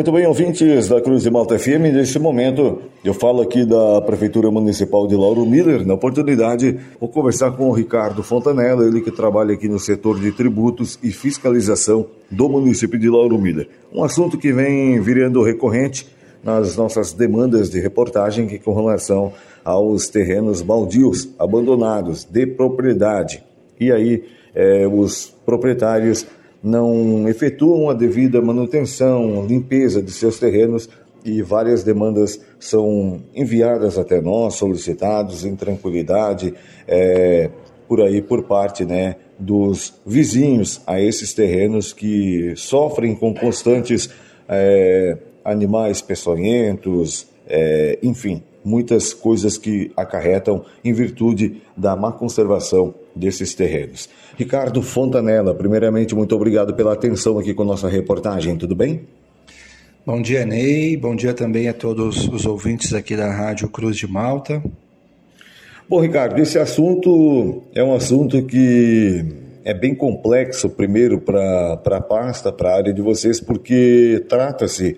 Muito bem, ouvintes da Cruz de Malta FM, neste momento eu falo aqui da Prefeitura Municipal de Lauro Miller. Na oportunidade, vou conversar com o Ricardo Fontanella, ele que trabalha aqui no setor de tributos e fiscalização do município de Lauro Miller. Um assunto que vem virando recorrente nas nossas demandas de reportagem que com relação aos terrenos baldios, abandonados, de propriedade. E aí, eh, os proprietários não efetuam a devida manutenção, limpeza de seus terrenos e várias demandas são enviadas até nós, solicitados em tranquilidade, é, por aí por parte né, dos vizinhos a esses terrenos que sofrem com constantes é, animais peçonhentos, é, enfim, muitas coisas que acarretam em virtude da má conservação desses terrenos. Ricardo Fontanella, primeiramente, muito obrigado pela atenção aqui com nossa reportagem, tudo bem? Bom dia, Ney. Bom dia também a todos os ouvintes aqui da Rádio Cruz de Malta. Bom, Ricardo, esse assunto é um assunto que é bem complexo, primeiro, para a pasta, para a área de vocês, porque trata-se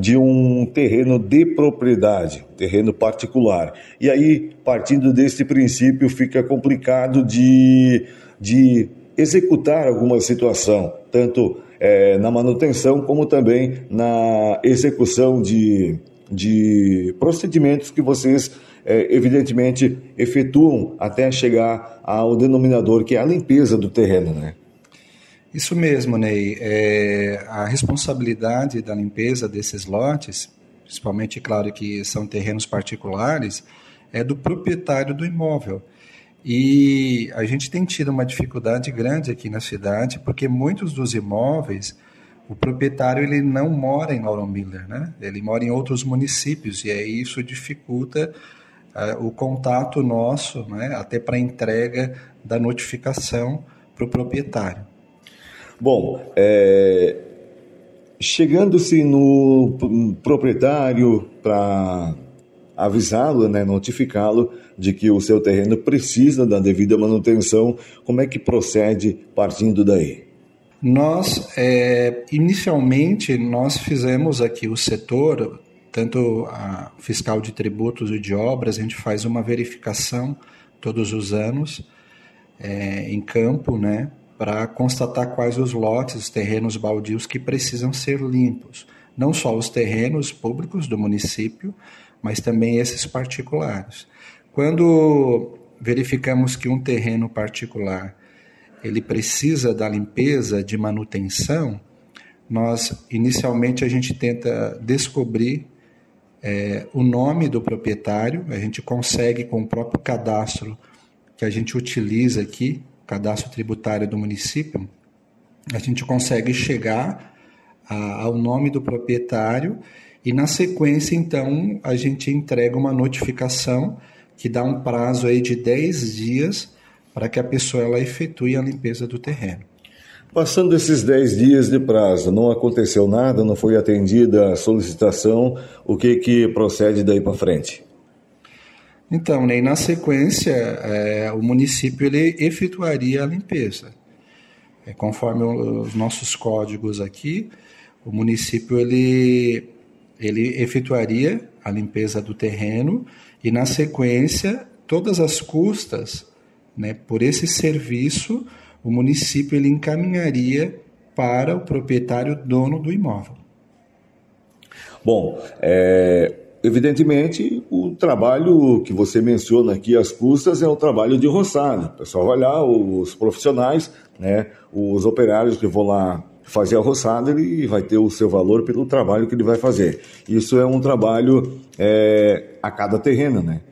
de um terreno de propriedade, terreno particular. E aí, partindo desse princípio, fica complicado de, de executar alguma situação, tanto é, na manutenção como também na execução de, de procedimentos que vocês, é, evidentemente, efetuam até chegar ao denominador que é a limpeza do terreno, né? Isso mesmo, Ney. É, a responsabilidade da limpeza desses lotes, principalmente, claro que são terrenos particulares, é do proprietário do imóvel. E a gente tem tido uma dificuldade grande aqui na cidade, porque muitos dos imóveis, o proprietário ele não mora em Laurel Miller, né? Ele mora em outros municípios e aí isso dificulta uh, o contato nosso, né? Até para entrega da notificação para o proprietário. Bom, é, chegando-se no proprietário para avisá-lo, né, notificá-lo de que o seu terreno precisa da devida manutenção, como é que procede partindo daí? Nós, é, inicialmente, nós fizemos aqui o setor, tanto a fiscal de tributos e de obras, a gente faz uma verificação todos os anos é, em campo, né, para constatar quais os lotes, os terrenos baldios que precisam ser limpos. Não só os terrenos públicos do município, mas também esses particulares. Quando verificamos que um terreno particular ele precisa da limpeza, de manutenção, nós inicialmente a gente tenta descobrir é, o nome do proprietário, a gente consegue com o próprio cadastro que a gente utiliza aqui cadastro tributário do município, a gente consegue chegar a, ao nome do proprietário e, na sequência, então, a gente entrega uma notificação que dá um prazo aí de 10 dias para que a pessoa ela efetue a limpeza do terreno. Passando esses 10 dias de prazo, não aconteceu nada, não foi atendida a solicitação, o que que procede daí para frente? Então, né, na sequência, é, o município ele efetuaria a limpeza. É, conforme os nossos códigos aqui, o município ele, ele efetuaria a limpeza do terreno e, na sequência, todas as custas né, por esse serviço, o município ele encaminharia para o proprietário dono do imóvel. Bom, é, Evidentemente, trabalho que você menciona aqui, as custas, é o trabalho de roçada. O pessoal vai lá, os profissionais, né, os operários que vão lá fazer a roçada, ele vai ter o seu valor pelo trabalho que ele vai fazer. Isso é um trabalho é, a cada terreno, né?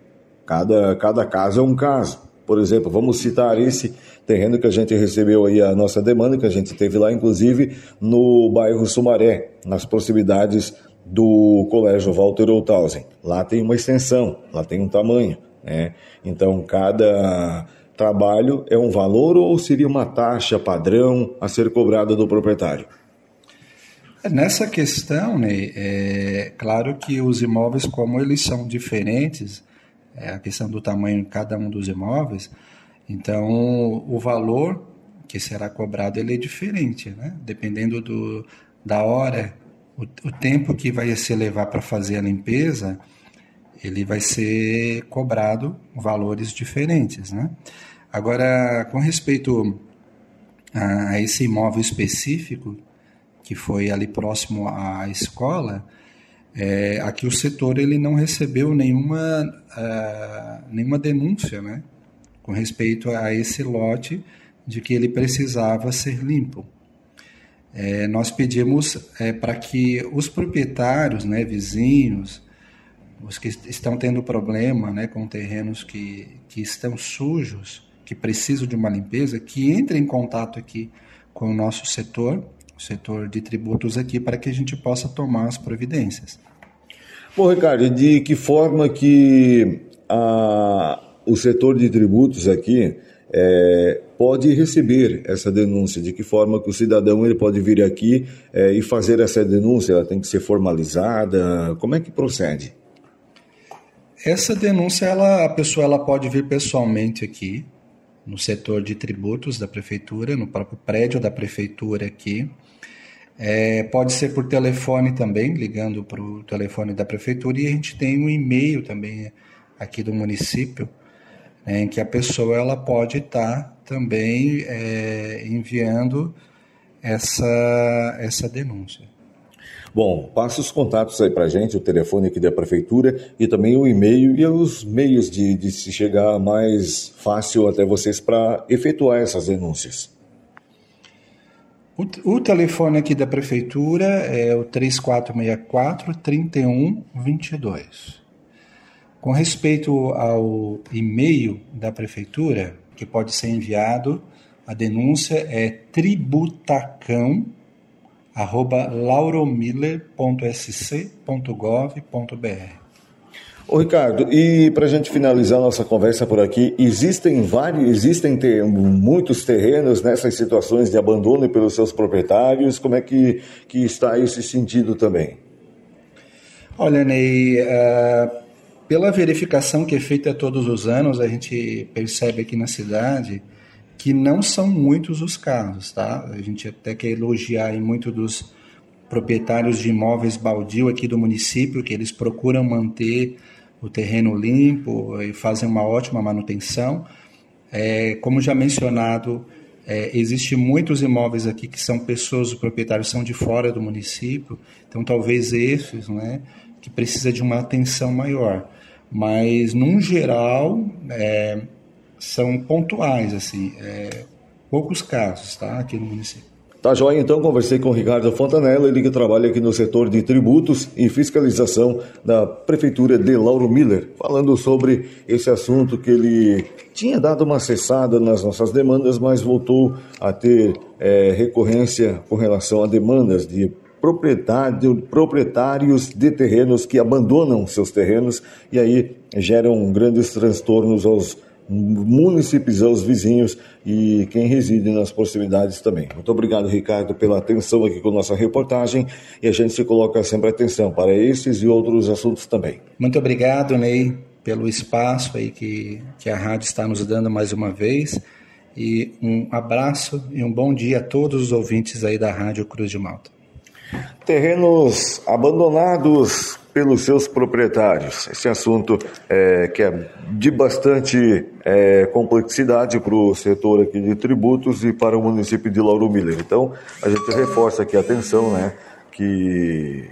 Cada, cada caso é um caso. Por exemplo, vamos citar esse terreno que a gente recebeu aí a nossa demanda, que a gente teve lá, inclusive, no bairro Sumaré, nas proximidades do Colégio Walter Olthausen. Lá tem uma extensão, lá tem um tamanho. Né? Então, cada trabalho é um valor ou seria uma taxa padrão a ser cobrada do proprietário? Nessa questão, né, é claro que os imóveis, como eles são diferentes, é a questão do tamanho de cada um dos imóveis, então o valor que será cobrado ele é diferente, né? dependendo do, da hora o, o tempo que vai se levar para fazer a limpeza, ele vai ser cobrado valores diferentes, né? Agora, com respeito a, esse imóvel específico, que foi ali próximo à escola, é, aqui o setor ele não recebeu nenhuma, uh, nenhuma denúncia né, com respeito a esse lote de que ele precisava ser limpo. É, nós pedimos é, para que os proprietários, né, vizinhos, os que estão tendo problema né, com terrenos que, que estão sujos, que precisam de uma limpeza, que entrem em contato aqui com o nosso setor setor de tributos aqui para que a gente possa tomar as providências. Bom, Ricardo, de que forma que a, o setor de tributos aqui é, pode receber essa denúncia? De que forma que o cidadão ele pode vir aqui é, e fazer essa denúncia? Ela tem que ser formalizada? Como é que procede? Essa denúncia, ela, a pessoa ela pode vir pessoalmente aqui, no setor de tributos da prefeitura, no próprio prédio da prefeitura aqui. É, pode ser por telefone também, ligando para o telefone da prefeitura, e a gente tem um e-mail também aqui do município, né, em que a pessoa ela pode estar tá também é, enviando essa, essa denúncia. Bom, passa os contatos aí para gente, o telefone aqui da prefeitura e também o e-mail e os meios de, de se chegar mais fácil até vocês para efetuar essas denúncias. O, o, telefone aqui da prefeitura é o 3464 3122. Com respeito ao e-mail da prefeitura, que pode ser enviado, a denúncia é tributacão arroba lauromiller.sc.gov.br. Ô Ricardo, e para a gente finalizar nossa conversa por aqui, existem vários, existem ter, muitos terrenos nessas situações de abandono pelos seus proprietários. Como é que, que está esse sentido também? Olha, Ney, uh, pela verificação que é feita todos os anos, a gente percebe aqui na cidade que não são muitos os casos, tá? A gente até quer elogiar em muito dos proprietários de imóveis baldio aqui do município, que eles procuram manter o terreno limpo e fazem uma ótima manutenção. É, como já mencionado, é, existe muitos imóveis aqui que são pessoas, os proprietários são de fora do município, então talvez esses, né, que precisa de uma atenção maior. Mas, num geral, é, são pontuais, assim, é, poucos casos, tá, aqui no município. Tá joia, então conversei com o Ricardo Fontanella, ele que trabalha aqui no setor de tributos e fiscalização da Prefeitura de Lauro Miller, falando sobre esse assunto que ele tinha dado uma cessada nas nossas demandas, mas voltou a ter é, recorrência com relação a demandas de proprietários de terrenos que abandonam seus terrenos e aí geram grandes transtornos aos municípios, aos vizinhos e quem reside nas proximidades também. Muito obrigado, Ricardo, pela atenção aqui com nossa reportagem e a gente se coloca sempre atenção para esses e outros assuntos também. Muito obrigado, Ney, pelo espaço aí que, que a rádio está nos dando mais uma vez e um abraço e um bom dia a todos os ouvintes aí da Rádio Cruz de Malta. Terrenos abandonados pelos seus proprietários. Esse assunto é, que é de bastante é, complexidade para o setor aqui de tributos e para o município de Lauro Miller. Então, a gente reforça aqui a atenção, né, que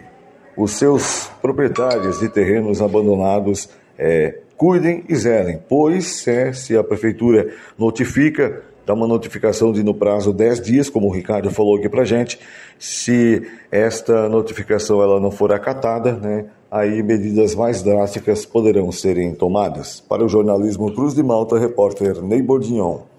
os seus proprietários de terrenos abandonados é, cuidem e zelem, pois é, se a prefeitura notifica dá uma notificação de no prazo 10 dias, como o Ricardo falou aqui para gente. Se esta notificação ela não for acatada, né, aí medidas mais drásticas poderão serem tomadas. Para o jornalismo Cruz de Malta, repórter Ney Bordignon.